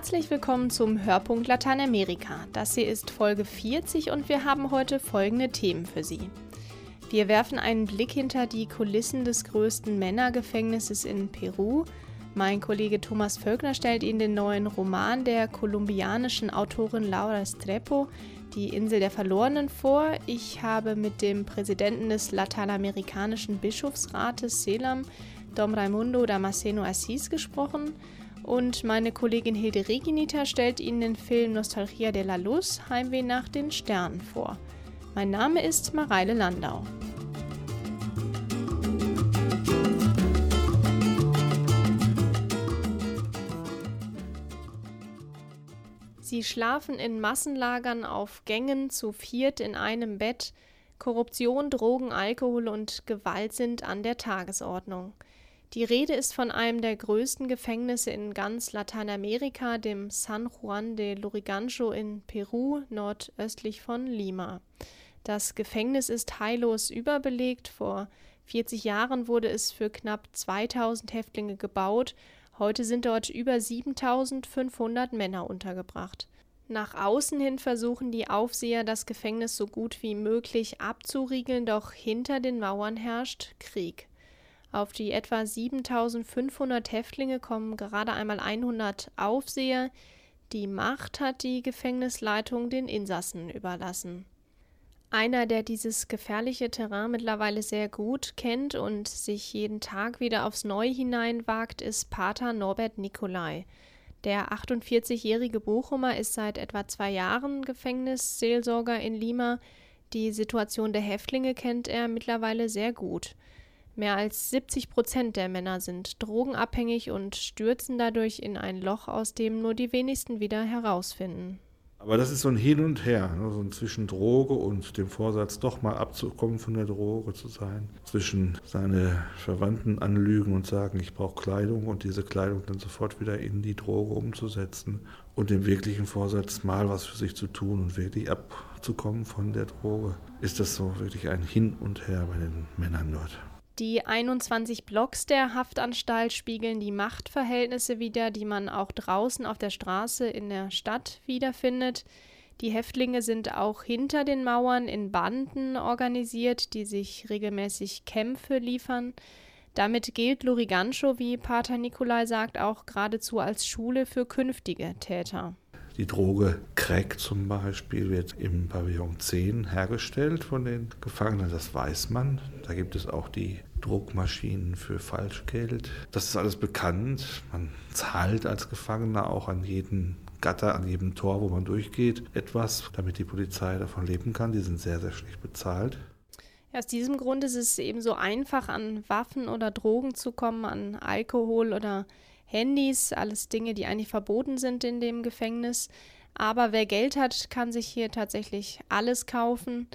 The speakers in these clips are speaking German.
Herzlich willkommen zum Hörpunkt Lateinamerika. Das hier ist Folge 40 und wir haben heute folgende Themen für Sie. Wir werfen einen Blick hinter die Kulissen des größten Männergefängnisses in Peru. Mein Kollege Thomas Völkner stellt Ihnen den neuen Roman der kolumbianischen Autorin Laura Strepo, Die Insel der Verlorenen, vor. Ich habe mit dem Präsidenten des lateinamerikanischen Bischofsrates Selam, Dom Raimundo Damasceno Assis, gesprochen. Und meine Kollegin Hilde Reginita stellt Ihnen den Film Nostalgia de la Luz Heimweh nach den Sternen vor. Mein Name ist Mareile Landau. Sie schlafen in Massenlagern auf Gängen zu viert in einem Bett. Korruption, Drogen, Alkohol und Gewalt sind an der Tagesordnung. Die Rede ist von einem der größten Gefängnisse in ganz Lateinamerika, dem San Juan de Lurigancho in Peru, nordöstlich von Lima. Das Gefängnis ist heillos überbelegt. Vor 40 Jahren wurde es für knapp 2000 Häftlinge gebaut. Heute sind dort über 7500 Männer untergebracht. Nach außen hin versuchen die Aufseher, das Gefängnis so gut wie möglich abzuriegeln, doch hinter den Mauern herrscht Krieg. Auf die etwa 7500 Häftlinge kommen gerade einmal 100 Aufseher. Die Macht hat die Gefängnisleitung den Insassen überlassen. Einer, der dieses gefährliche Terrain mittlerweile sehr gut kennt und sich jeden Tag wieder aufs Neue hineinwagt, ist Pater Norbert Nicolai. Der 48-jährige Bochumer ist seit etwa zwei Jahren Gefängnisseelsorger in Lima. Die Situation der Häftlinge kennt er mittlerweile sehr gut. Mehr als 70 Prozent der Männer sind drogenabhängig und stürzen dadurch in ein Loch, aus dem nur die wenigsten wieder herausfinden. Aber das ist so ein Hin und Her, ne? so ein zwischen Droge und dem Vorsatz, doch mal abzukommen von der Droge zu sein. Zwischen seine Verwandten anlügen und sagen, ich brauche Kleidung und diese Kleidung dann sofort wieder in die Droge umzusetzen. Und dem wirklichen Vorsatz, mal was für sich zu tun und wirklich abzukommen von der Droge, ist das so wirklich ein Hin und Her bei den Männern dort. Die 21 Blocks der Haftanstalt spiegeln die Machtverhältnisse wider, die man auch draußen auf der Straße in der Stadt wiederfindet. Die Häftlinge sind auch hinter den Mauern in Banden organisiert, die sich regelmäßig Kämpfe liefern. Damit gilt Lurigancho, wie Pater Nikolai sagt, auch geradezu als Schule für künftige Täter. Die Droge Crack zum Beispiel wird im Pavillon 10 hergestellt von den Gefangenen, das weiß man. Da gibt es auch die Druckmaschinen für Falschgeld. Das ist alles bekannt. Man zahlt als Gefangener auch an jeden Gatter, an jedem Tor, wo man durchgeht, etwas, damit die Polizei davon leben kann. Die sind sehr, sehr schlecht bezahlt. Ja, aus diesem Grund ist es eben so einfach, an Waffen oder Drogen zu kommen, an Alkohol oder Handys, alles Dinge, die eigentlich verboten sind in dem Gefängnis. Aber wer Geld hat, kann sich hier tatsächlich alles kaufen.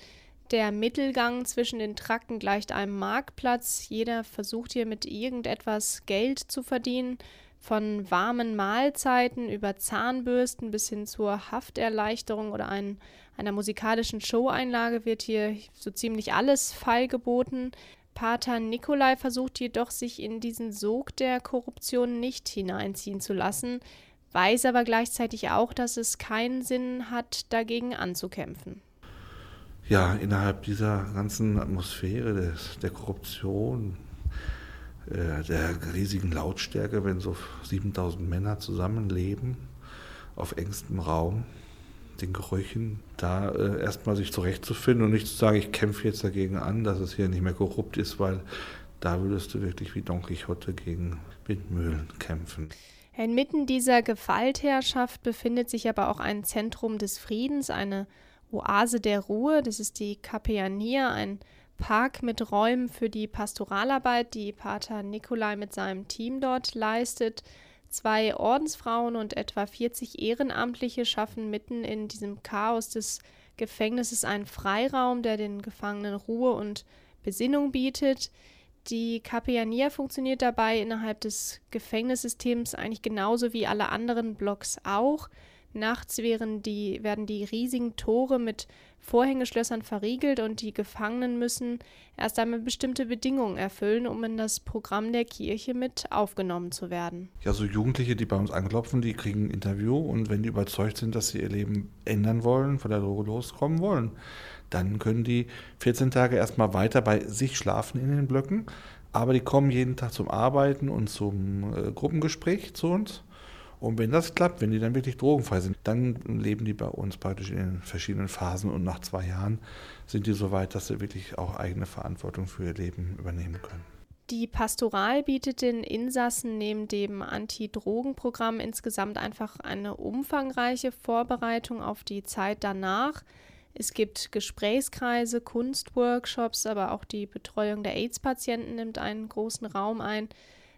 Der Mittelgang zwischen den Trakten gleicht einem Marktplatz. Jeder versucht hier mit irgendetwas Geld zu verdienen. Von warmen Mahlzeiten über Zahnbürsten bis hin zur Hafterleichterung oder ein, einer musikalischen Showeinlage wird hier so ziemlich alles feilgeboten. Pater Nikolai versucht jedoch, sich in diesen Sog der Korruption nicht hineinziehen zu lassen, weiß aber gleichzeitig auch, dass es keinen Sinn hat, dagegen anzukämpfen. Ja, innerhalb dieser ganzen Atmosphäre des, der Korruption, äh, der riesigen Lautstärke, wenn so 7000 Männer zusammenleben auf engstem Raum, den Gerüchen, da äh, erstmal sich zurechtzufinden und nicht zu sagen, ich kämpfe jetzt dagegen an, dass es hier nicht mehr korrupt ist, weil da würdest du wirklich wie Don Quixote gegen Windmühlen kämpfen. Inmitten dieser Gewaltherrschaft befindet sich aber auch ein Zentrum des Friedens, eine Oase der Ruhe. Das ist die Capellania, ein Park mit Räumen für die Pastoralarbeit, die Pater Nikolai mit seinem Team dort leistet. Zwei Ordensfrauen und etwa 40 Ehrenamtliche schaffen mitten in diesem Chaos des Gefängnisses einen Freiraum, der den Gefangenen Ruhe und Besinnung bietet. Die Capellania funktioniert dabei innerhalb des Gefängnissystems eigentlich genauso wie alle anderen Blocks auch. Nachts werden die, werden die riesigen Tore mit Vorhängeschlössern verriegelt und die Gefangenen müssen erst einmal bestimmte Bedingungen erfüllen, um in das Programm der Kirche mit aufgenommen zu werden. Ja, so Jugendliche, die bei uns anklopfen, die kriegen ein Interview und wenn die überzeugt sind, dass sie ihr Leben ändern wollen, von der Droge loskommen wollen, dann können die 14 Tage erstmal weiter bei sich schlafen in den Blöcken, aber die kommen jeden Tag zum Arbeiten und zum äh, Gruppengespräch zu uns und wenn das klappt, wenn die dann wirklich drogenfrei sind, dann leben die bei uns praktisch in den verschiedenen Phasen und nach zwei Jahren sind die so weit, dass sie wirklich auch eigene Verantwortung für ihr Leben übernehmen können. Die Pastoral bietet den Insassen neben dem Anti-Drogen-Programm insgesamt einfach eine umfangreiche Vorbereitung auf die Zeit danach. Es gibt Gesprächskreise, Kunstworkshops, aber auch die Betreuung der AIDS-Patienten nimmt einen großen Raum ein.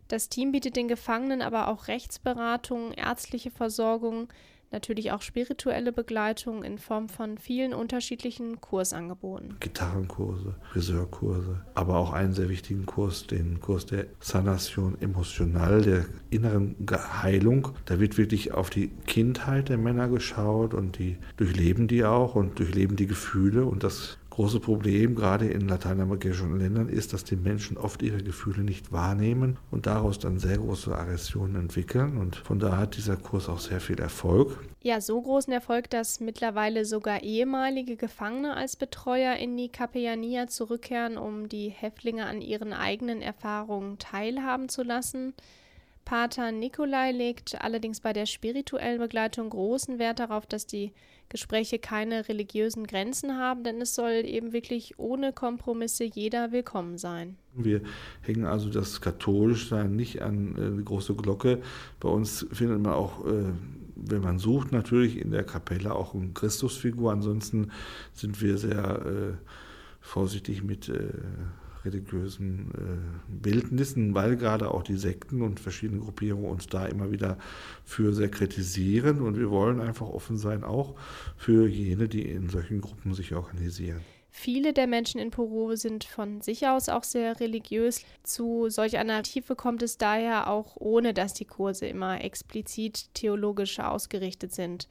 Das Team bietet den Gefangenen aber auch Rechtsberatung, ärztliche Versorgung, natürlich auch spirituelle Begleitung in Form von vielen unterschiedlichen Kursangeboten. Gitarrenkurse, Friseurkurse, aber auch einen sehr wichtigen Kurs, den Kurs der Sanation Emotional, der inneren Heilung. Da wird wirklich auf die Kindheit der Männer geschaut und die durchleben die auch und durchleben die Gefühle und das große Problem, gerade in lateinamerikanischen Ländern, ist, dass die Menschen oft ihre Gefühle nicht wahrnehmen und daraus dann sehr große Aggressionen entwickeln. Und von daher hat dieser Kurs auch sehr viel Erfolg. Ja, so großen Erfolg, dass mittlerweile sogar ehemalige Gefangene als Betreuer in die Capellania zurückkehren, um die Häftlinge an ihren eigenen Erfahrungen teilhaben zu lassen. Pater Nikolai legt allerdings bei der spirituellen Begleitung großen Wert darauf, dass die Gespräche keine religiösen Grenzen haben, denn es soll eben wirklich ohne Kompromisse jeder willkommen sein. Wir hängen also das Katholischsein nicht an äh, die große Glocke. Bei uns findet man auch, äh, wenn man sucht, natürlich in der Kapelle auch eine Christusfigur. Ansonsten sind wir sehr äh, vorsichtig mit äh, religiösen äh, Bildnissen, weil gerade auch die Sekten und verschiedene Gruppierungen uns da immer wieder für sehr kritisieren. Und wir wollen einfach offen sein, auch für jene, die in solchen Gruppen sich organisieren. Viele der Menschen in Peru sind von sich aus auch sehr religiös. Zu solch einer Tiefe kommt es daher auch ohne, dass die Kurse immer explizit theologisch ausgerichtet sind.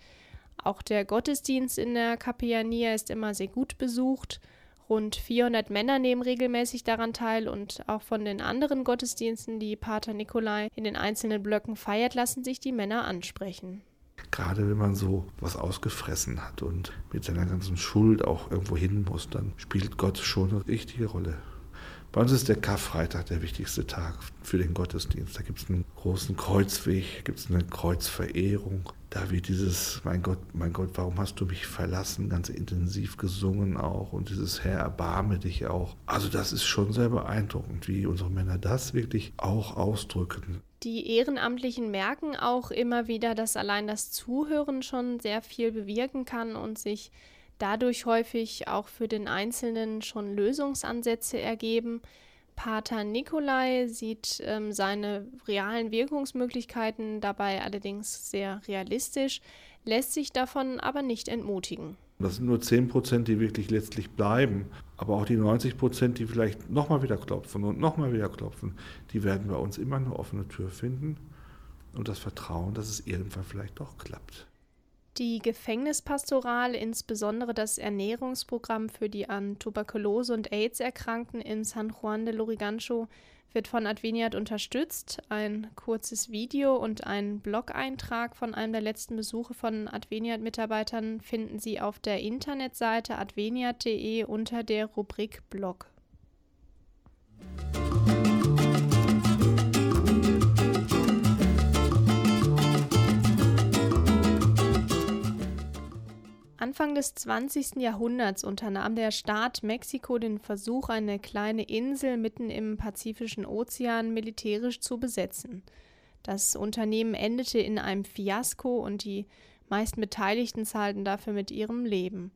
Auch der Gottesdienst in der Capellania ist immer sehr gut besucht Rund 400 Männer nehmen regelmäßig daran teil und auch von den anderen Gottesdiensten, die Pater Nikolai in den einzelnen Blöcken feiert, lassen sich die Männer ansprechen. Gerade wenn man so was ausgefressen hat und mit seiner ganzen Schuld auch irgendwo hin muss, dann spielt Gott schon eine richtige Rolle. Bei uns ist der Karfreitag der wichtigste Tag für den Gottesdienst. Da gibt es einen großen Kreuzweg, gibt es eine Kreuzverehrung. Da wird dieses, mein Gott, mein Gott, warum hast du mich verlassen, ganz intensiv gesungen auch. Und dieses Herr, erbarme dich auch. Also das ist schon sehr beeindruckend, wie unsere Männer das wirklich auch ausdrücken. Die Ehrenamtlichen merken auch immer wieder, dass allein das Zuhören schon sehr viel bewirken kann und sich dadurch häufig auch für den Einzelnen schon Lösungsansätze ergeben. Pater Nikolai sieht ähm, seine realen Wirkungsmöglichkeiten dabei allerdings sehr realistisch, lässt sich davon aber nicht entmutigen. Das sind nur 10 Prozent, die wirklich letztlich bleiben. Aber auch die 90 Prozent, die vielleicht nochmal wieder klopfen und nochmal wieder klopfen, die werden bei uns immer eine offene Tür finden und das Vertrauen, dass es irgendwann vielleicht doch klappt. Die Gefängnispastoral, insbesondere das Ernährungsprogramm für die an Tuberkulose und AIDS Erkrankten in San Juan de Lurigancho, wird von Adveniat unterstützt. Ein kurzes Video und ein Blog-Eintrag von einem der letzten Besuche von Adveniat-Mitarbeitern finden Sie auf der Internetseite adveniat.de unter der Rubrik Blog. Anfang des 20. Jahrhunderts unternahm der Staat Mexiko den Versuch, eine kleine Insel mitten im Pazifischen Ozean militärisch zu besetzen. Das Unternehmen endete in einem Fiasko und die meisten Beteiligten zahlten dafür mit ihrem Leben.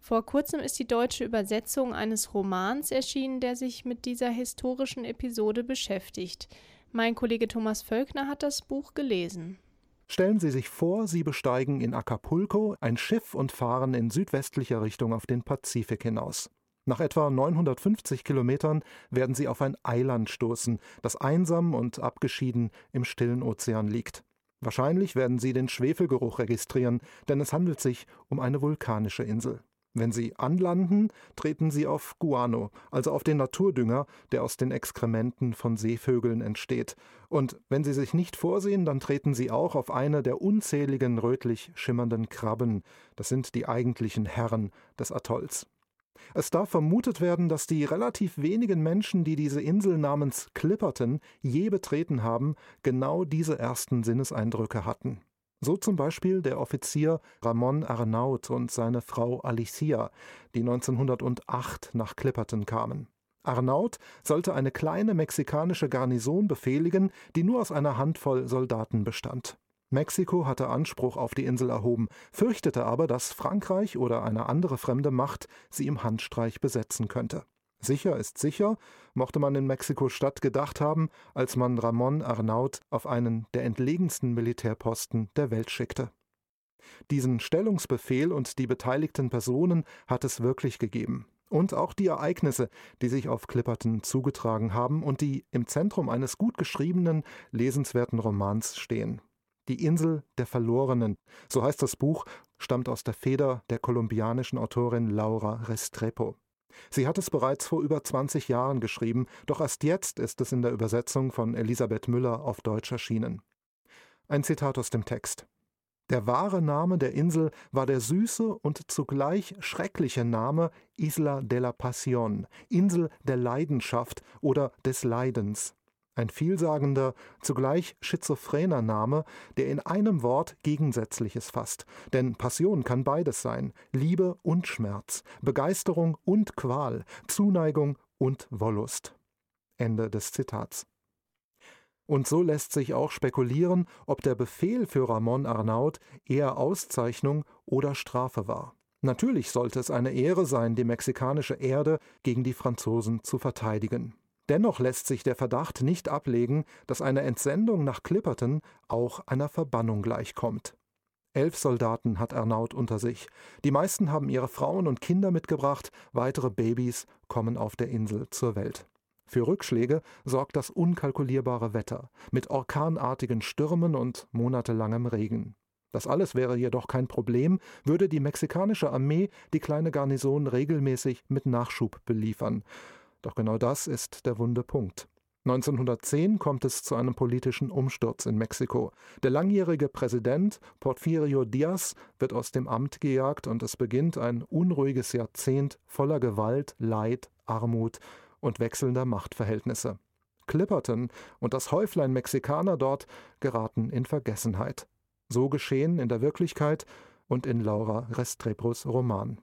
Vor kurzem ist die deutsche Übersetzung eines Romans erschienen, der sich mit dieser historischen Episode beschäftigt. Mein Kollege Thomas Völkner hat das Buch gelesen. Stellen Sie sich vor, Sie besteigen in Acapulco ein Schiff und fahren in südwestlicher Richtung auf den Pazifik hinaus. Nach etwa 950 Kilometern werden Sie auf ein Eiland stoßen, das einsam und abgeschieden im stillen Ozean liegt. Wahrscheinlich werden Sie den Schwefelgeruch registrieren, denn es handelt sich um eine vulkanische Insel. Wenn Sie anlanden, treten Sie auf Guano, also auf den Naturdünger, der aus den Exkrementen von Seevögeln entsteht. Und wenn Sie sich nicht vorsehen, dann treten Sie auch auf eine der unzähligen rötlich schimmernden Krabben. Das sind die eigentlichen Herren des Atolls. Es darf vermutet werden, dass die relativ wenigen Menschen, die diese Insel namens Clipperton je betreten haben, genau diese ersten Sinneseindrücke hatten. So zum Beispiel der Offizier Ramon Arnaut und seine Frau Alicia, die 1908 nach Clipperton kamen. Arnaut sollte eine kleine mexikanische Garnison befehligen, die nur aus einer Handvoll Soldaten bestand. Mexiko hatte Anspruch auf die Insel erhoben, fürchtete aber, dass Frankreich oder eine andere fremde Macht sie im Handstreich besetzen könnte. Sicher ist sicher, mochte man in Mexiko-Stadt gedacht haben, als man Ramon Arnaut auf einen der entlegensten Militärposten der Welt schickte. Diesen Stellungsbefehl und die beteiligten Personen hat es wirklich gegeben. Und auch die Ereignisse, die sich auf Clipperton zugetragen haben und die im Zentrum eines gut geschriebenen, lesenswerten Romans stehen. Die Insel der Verlorenen, so heißt das Buch, stammt aus der Feder der kolumbianischen Autorin Laura Restrepo. Sie hat es bereits vor über 20 Jahren geschrieben, doch erst jetzt ist es in der Übersetzung von Elisabeth Müller auf Deutsch erschienen. Ein Zitat aus dem Text. Der wahre Name der Insel war der süße und zugleich schreckliche Name Isla de la Pasión, Insel der Leidenschaft oder des Leidens. Ein vielsagender, zugleich schizophrener Name, der in einem Wort Gegensätzliches fasst. Denn Passion kann beides sein: Liebe und Schmerz, Begeisterung und Qual, Zuneigung und Wollust. Ende des Zitats. Und so lässt sich auch spekulieren, ob der Befehl für Ramon Arnaud eher Auszeichnung oder Strafe war. Natürlich sollte es eine Ehre sein, die mexikanische Erde gegen die Franzosen zu verteidigen. Dennoch lässt sich der Verdacht nicht ablegen, dass eine Entsendung nach Clipperton auch einer Verbannung gleichkommt. Elf Soldaten hat Ernaut unter sich. Die meisten haben ihre Frauen und Kinder mitgebracht, weitere Babys kommen auf der Insel zur Welt. Für Rückschläge sorgt das unkalkulierbare Wetter mit orkanartigen Stürmen und monatelangem Regen. Das alles wäre jedoch kein Problem, würde die mexikanische Armee die kleine Garnison regelmäßig mit Nachschub beliefern. Doch genau das ist der wunde Punkt. 1910 kommt es zu einem politischen Umsturz in Mexiko. Der langjährige Präsident Porfirio Diaz wird aus dem Amt gejagt und es beginnt ein unruhiges Jahrzehnt voller Gewalt, Leid, Armut und wechselnder Machtverhältnisse. Clipperton und das Häuflein Mexikaner dort geraten in Vergessenheit. So geschehen in der Wirklichkeit und in Laura Restrepos Roman.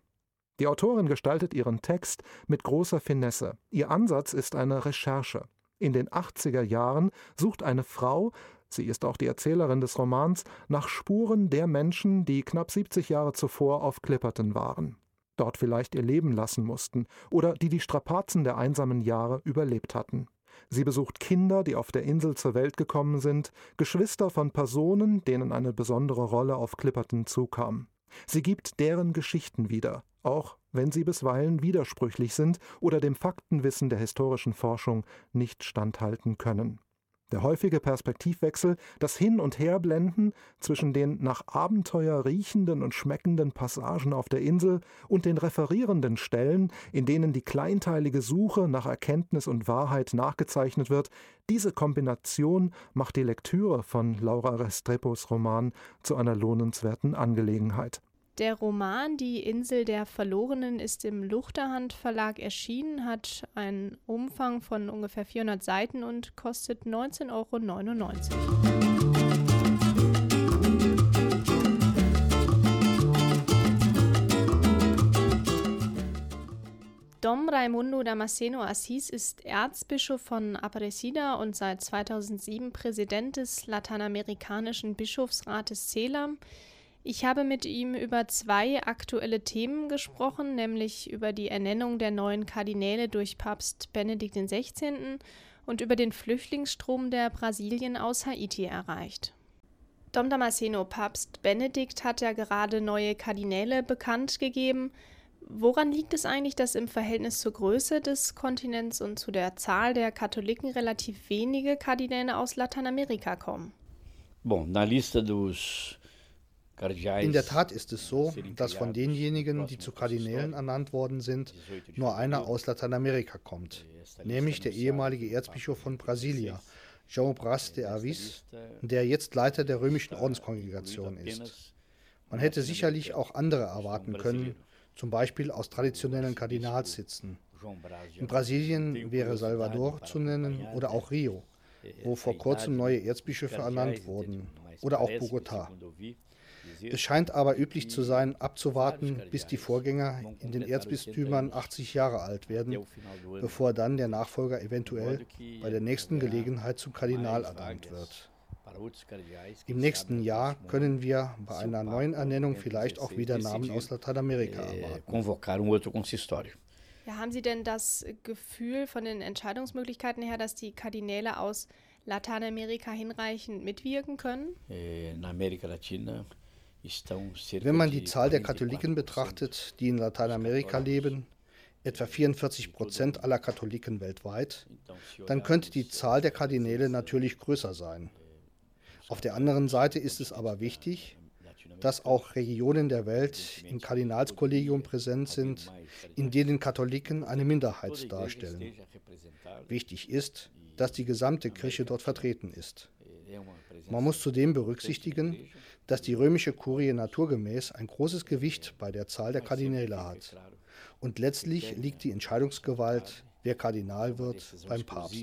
Die Autorin gestaltet ihren Text mit großer Finesse. Ihr Ansatz ist eine Recherche. In den 80er Jahren sucht eine Frau, sie ist auch die Erzählerin des Romans, nach Spuren der Menschen, die knapp 70 Jahre zuvor auf Clipperton waren, dort vielleicht ihr Leben lassen mussten oder die die Strapazen der einsamen Jahre überlebt hatten. Sie besucht Kinder, die auf der Insel zur Welt gekommen sind, Geschwister von Personen, denen eine besondere Rolle auf Clipperton zukam. Sie gibt deren Geschichten wieder, auch wenn sie bisweilen widersprüchlich sind oder dem Faktenwissen der historischen Forschung nicht standhalten können. Der häufige Perspektivwechsel, das Hin- und Herblenden zwischen den nach Abenteuer riechenden und schmeckenden Passagen auf der Insel und den referierenden Stellen, in denen die kleinteilige Suche nach Erkenntnis und Wahrheit nachgezeichnet wird, diese Kombination macht die Lektüre von Laura Restrepos Roman zu einer lohnenswerten Angelegenheit. Der Roman Die Insel der Verlorenen ist im Luchterhand Verlag erschienen, hat einen Umfang von ungefähr 400 Seiten und kostet 19,99 Euro. Dom Raimundo Damasceno Assis ist Erzbischof von Aparecida und seit 2007 Präsident des Lateinamerikanischen Bischofsrates CELAM. Ich habe mit ihm über zwei aktuelle Themen gesprochen, nämlich über die Ernennung der neuen Kardinäle durch Papst Benedikt XVI. und über den Flüchtlingsstrom, der Brasilien aus Haiti erreicht. Dom Damasceno, Papst Benedikt hat ja gerade neue Kardinäle bekannt gegeben. Woran liegt es eigentlich, dass im Verhältnis zur Größe des Kontinents und zu der Zahl der Katholiken relativ wenige Kardinäle aus Lateinamerika kommen? Bom, na lista dos in der Tat ist es so, dass von denjenigen, die zu Kardinälen ernannt worden sind, nur einer aus Lateinamerika kommt, nämlich der ehemalige Erzbischof von Brasilia, João Bras de Avis, der jetzt Leiter der römischen Ordenskongregation ist. Man hätte sicherlich auch andere erwarten können, zum Beispiel aus traditionellen Kardinalssitzen. In Brasilien wäre Salvador zu nennen oder auch Rio, wo vor kurzem neue Erzbischöfe ernannt wurden, oder auch Bogotá. Es scheint aber üblich zu sein, abzuwarten, bis die Vorgänger in den Erzbistümern 80 Jahre alt werden, bevor dann der Nachfolger eventuell bei der nächsten Gelegenheit zum Kardinal ernannt wird. Im nächsten Jahr können wir bei einer neuen Ernennung vielleicht auch wieder Namen aus Lateinamerika erwarten. Ja, haben Sie denn das Gefühl von den Entscheidungsmöglichkeiten her, dass die Kardinäle aus Lateinamerika hinreichend mitwirken können? In Amerika Latina wenn man die Zahl der Katholiken betrachtet, die in Lateinamerika leben, etwa 44 Prozent aller Katholiken weltweit, dann könnte die Zahl der Kardinäle natürlich größer sein. Auf der anderen Seite ist es aber wichtig, dass auch Regionen der Welt im Kardinalskollegium präsent sind, in denen Katholiken eine Minderheit darstellen. Wichtig ist, dass die gesamte Kirche dort vertreten ist. Man muss zudem berücksichtigen, dass die römische Kurie naturgemäß ein großes Gewicht bei der Zahl der Kardinäle hat. Und letztlich liegt die Entscheidungsgewalt, wer Kardinal wird, beim Papst.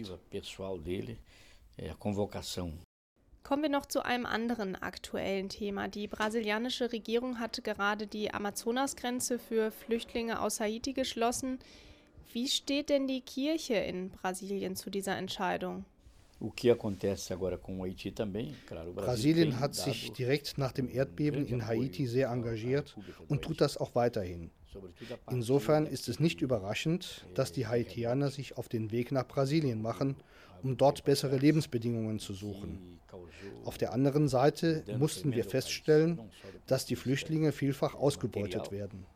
Kommen wir noch zu einem anderen aktuellen Thema. Die brasilianische Regierung hat gerade die Amazonasgrenze für Flüchtlinge aus Haiti geschlossen. Wie steht denn die Kirche in Brasilien zu dieser Entscheidung? Brasilien hat sich direkt nach dem Erdbeben in Haiti sehr engagiert und tut das auch weiterhin. Insofern ist es nicht überraschend, dass die Haitianer sich auf den Weg nach Brasilien machen, um dort bessere Lebensbedingungen zu suchen. Auf der anderen Seite mussten wir feststellen, dass die Flüchtlinge vielfach ausgebeutet werden.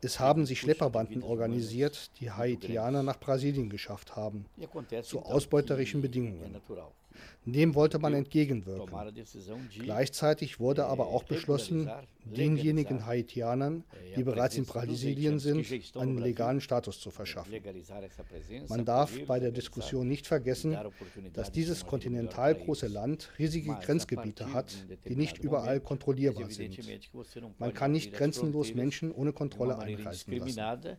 Es haben sich Schlepperbanden organisiert, die Haitianer nach Brasilien geschafft haben, zu ausbeuterischen Bedingungen. Dem wollte man entgegenwirken. Gleichzeitig wurde aber auch beschlossen, denjenigen Haitianern, die bereits in Brasilien sind, einen legalen Status zu verschaffen. Man darf bei der Diskussion nicht vergessen, dass dieses kontinental große Land riesige Grenzgebiete hat, die nicht überall kontrollierbar sind. Man kann nicht grenzenlos Menschen ohne Kontrolle einreisen lassen.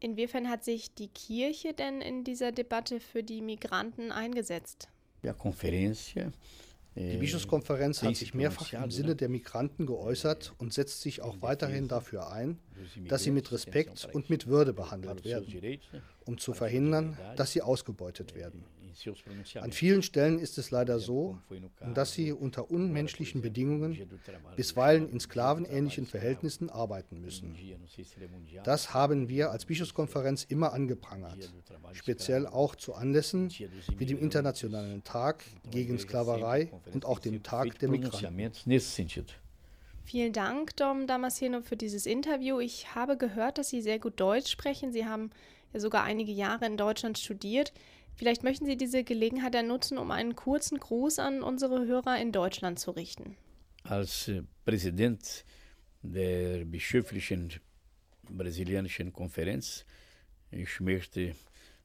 Inwiefern hat sich die Kirche denn in dieser Debatte für die Migranten eingesetzt? Die Bischofskonferenz hat sich mehrfach im Sinne der Migranten geäußert und setzt sich auch weiterhin dafür ein, dass sie mit Respekt und mit Würde behandelt werden, um zu verhindern, dass sie ausgebeutet werden. An vielen Stellen ist es leider so, dass sie unter unmenschlichen Bedingungen, bisweilen in sklavenähnlichen Verhältnissen arbeiten müssen. Das haben wir als Bischofskonferenz immer angeprangert, speziell auch zu Anlässen wie dem Internationalen Tag gegen Sklaverei und auch dem Tag der Migranten. Vielen Dank, Dom Damasceno, für dieses Interview. Ich habe gehört, dass Sie sehr gut Deutsch sprechen. Sie haben ja sogar einige Jahre in Deutschland studiert. Vielleicht möchten Sie diese Gelegenheit dann nutzen, um einen kurzen Gruß an unsere Hörer in Deutschland zu richten. Als äh, Präsident der bischöflichen brasilianischen Konferenz, ich möchte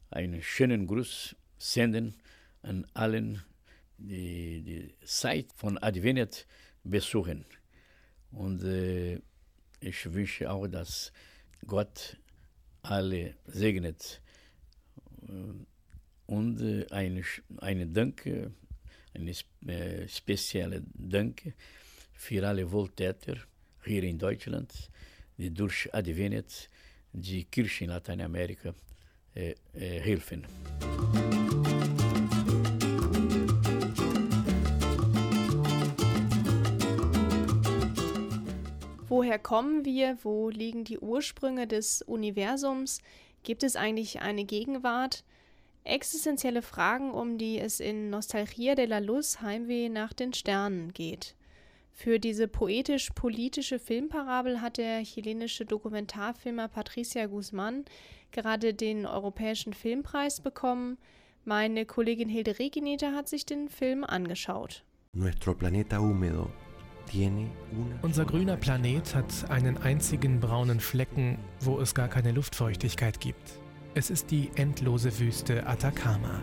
einen schönen Gruß senden an allen, die die Zeit von Advent besuchen. Und äh, ich wünsche auch, dass Gott alle segnet. Und äh, eine, eine Dank, eine äh, spezielle Dank für alle Wohltäter hier in Deutschland, die durch Advent die Kirche in Lateinamerika äh, äh, helfen. Woher kommen wir? Wo liegen die Ursprünge des Universums? Gibt es eigentlich eine Gegenwart? Existenzielle Fragen, um die es in Nostalgia de la Luz Heimweh nach den Sternen geht. Für diese poetisch-politische Filmparabel hat der chilenische Dokumentarfilmer Patricia Guzman gerade den Europäischen Filmpreis bekommen. Meine Kollegin Hilde Regineter hat sich den Film angeschaut. Unser grüner Planet hat einen einzigen braunen Flecken, wo es gar keine Luftfeuchtigkeit gibt. Es ist die endlose Wüste Atacama.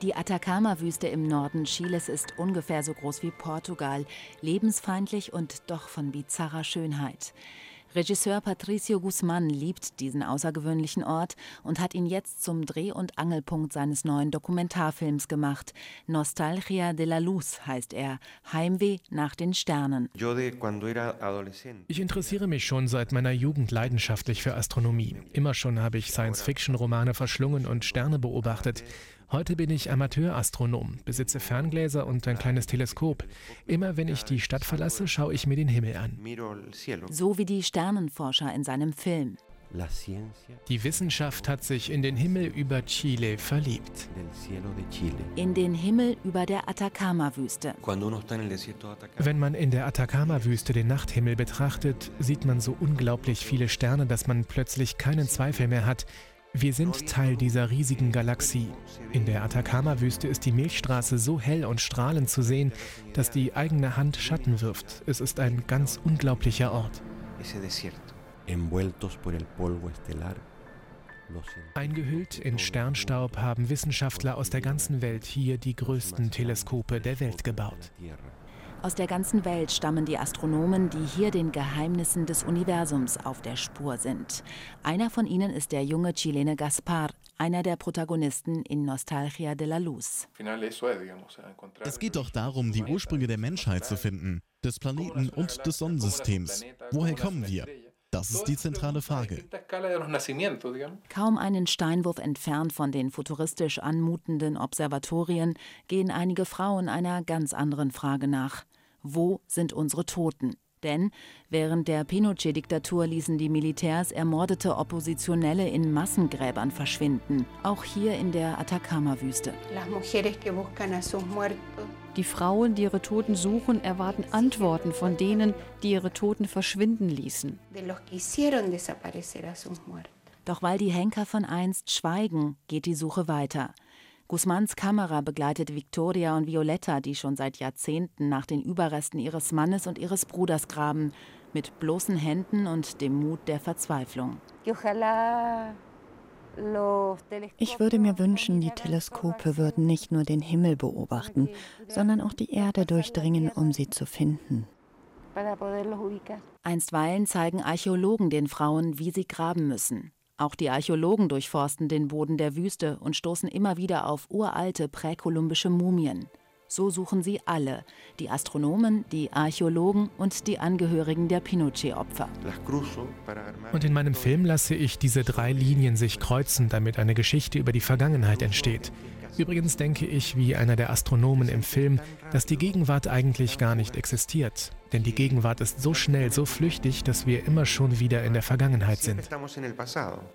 Die Atacama-Wüste im Norden Chiles ist ungefähr so groß wie Portugal, lebensfeindlich und doch von bizarrer Schönheit. Regisseur Patricio Guzman liebt diesen außergewöhnlichen Ort und hat ihn jetzt zum Dreh- und Angelpunkt seines neuen Dokumentarfilms gemacht. Nostalgia de la Luz heißt er. Heimweh nach den Sternen. Ich interessiere mich schon seit meiner Jugend leidenschaftlich für Astronomie. Immer schon habe ich Science-Fiction-Romane verschlungen und Sterne beobachtet. Heute bin ich Amateurastronom, besitze Ferngläser und ein kleines Teleskop. Immer wenn ich die Stadt verlasse, schaue ich mir den Himmel an. So wie die Sternenforscher in seinem Film. Die Wissenschaft hat sich in den Himmel über Chile verliebt. In den Himmel über der Atacama-Wüste. Wenn man in der Atacama-Wüste den Nachthimmel betrachtet, sieht man so unglaublich viele Sterne, dass man plötzlich keinen Zweifel mehr hat, wir sind Teil dieser riesigen Galaxie. In der Atacama-Wüste ist die Milchstraße so hell und strahlend zu sehen, dass die eigene Hand Schatten wirft. Es ist ein ganz unglaublicher Ort. Eingehüllt in Sternstaub haben Wissenschaftler aus der ganzen Welt hier die größten Teleskope der Welt gebaut. Aus der ganzen Welt stammen die Astronomen, die hier den Geheimnissen des Universums auf der Spur sind. Einer von ihnen ist der junge Chilene Gaspar, einer der Protagonisten in Nostalgia de la Luz. Es geht doch darum, die Ursprünge der Menschheit zu finden, des Planeten und des Sonnensystems. Woher kommen wir? Das ist die zentrale Frage. Kaum einen Steinwurf entfernt von den futuristisch anmutenden Observatorien gehen einige Frauen einer ganz anderen Frage nach. Wo sind unsere Toten? Denn während der Pinochet-Diktatur ließen die Militärs ermordete Oppositionelle in Massengräbern verschwinden, auch hier in der Atacama-Wüste. Die Frauen, die ihre Toten suchen, erwarten Antworten von denen, die ihre Toten verschwinden ließen. Doch weil die Henker von einst schweigen, geht die Suche weiter. Guzmans Kamera begleitet Victoria und Violetta, die schon seit Jahrzehnten nach den Überresten ihres Mannes und ihres Bruders graben, mit bloßen Händen und dem Mut der Verzweiflung. Ich würde mir wünschen, die Teleskope würden nicht nur den Himmel beobachten, sondern auch die Erde durchdringen, um sie zu finden. Einstweilen zeigen Archäologen den Frauen, wie sie graben müssen. Auch die Archäologen durchforsten den Boden der Wüste und stoßen immer wieder auf uralte präkolumbische Mumien. So suchen sie alle, die Astronomen, die Archäologen und die Angehörigen der Pinochet-Opfer. Und in meinem Film lasse ich diese drei Linien sich kreuzen, damit eine Geschichte über die Vergangenheit entsteht. Übrigens denke ich, wie einer der Astronomen im Film, dass die Gegenwart eigentlich gar nicht existiert. Denn die Gegenwart ist so schnell, so flüchtig, dass wir immer schon wieder in der Vergangenheit sind.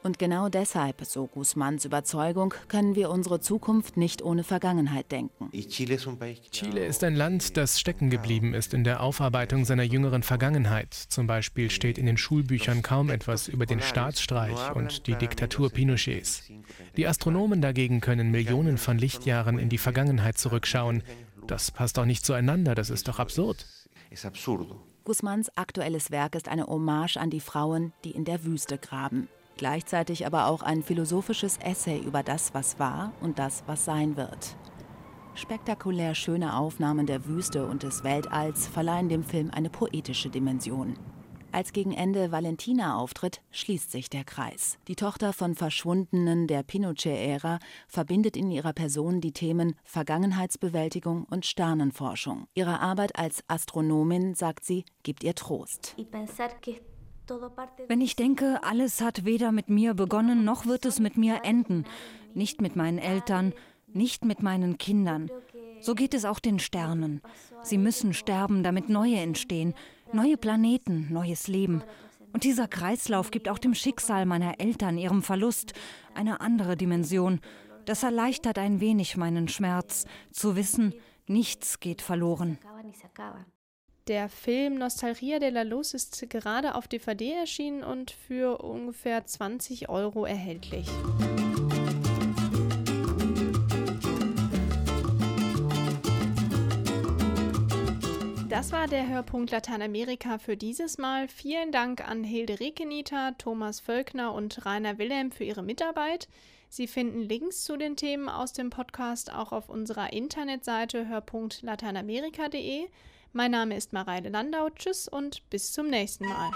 Und genau deshalb, so Guzmans Überzeugung, können wir unsere Zukunft nicht ohne Vergangenheit denken. Chile ist ein Land, das stecken geblieben ist in der Aufarbeitung seiner jüngeren Vergangenheit. Zum Beispiel steht in den Schulbüchern kaum etwas über den Staatsstreich und die Diktatur Pinochets. Die Astronomen dagegen können Millionen von Lichtjahren in die Vergangenheit zurückschauen. Das passt doch nicht zueinander, das ist doch absurd es absurdo. Guzmans aktuelles Werk ist eine Hommage an die Frauen, die in der Wüste graben. Gleichzeitig aber auch ein philosophisches Essay über das, was war und das, was sein wird. Spektakulär schöne Aufnahmen der Wüste und des Weltalls verleihen dem Film eine poetische Dimension. Als gegen Ende Valentina auftritt, schließt sich der Kreis. Die Tochter von Verschwundenen der Pinochet-Ära verbindet in ihrer Person die Themen Vergangenheitsbewältigung und Sternenforschung. Ihre Arbeit als Astronomin, sagt sie, gibt ihr Trost. Wenn ich denke, alles hat weder mit mir begonnen, noch wird es mit mir enden, nicht mit meinen Eltern, nicht mit meinen Kindern. So geht es auch den Sternen. Sie müssen sterben, damit neue entstehen. Neue Planeten, neues Leben. Und dieser Kreislauf gibt auch dem Schicksal meiner Eltern, ihrem Verlust, eine andere Dimension. Das erleichtert ein wenig meinen Schmerz, zu wissen, nichts geht verloren. Der Film Nostalgia de la Luz ist gerade auf DVD erschienen und für ungefähr 20 Euro erhältlich. Das war der Hörpunkt Lateinamerika für dieses Mal. Vielen Dank an Hilde Rekenita, Thomas Völkner und Rainer Wilhelm für ihre Mitarbeit. Sie finden Links zu den Themen aus dem Podcast auch auf unserer Internetseite hörpunktlateinamerika.de. Mein Name ist Mareile Landau. Tschüss und bis zum nächsten Mal.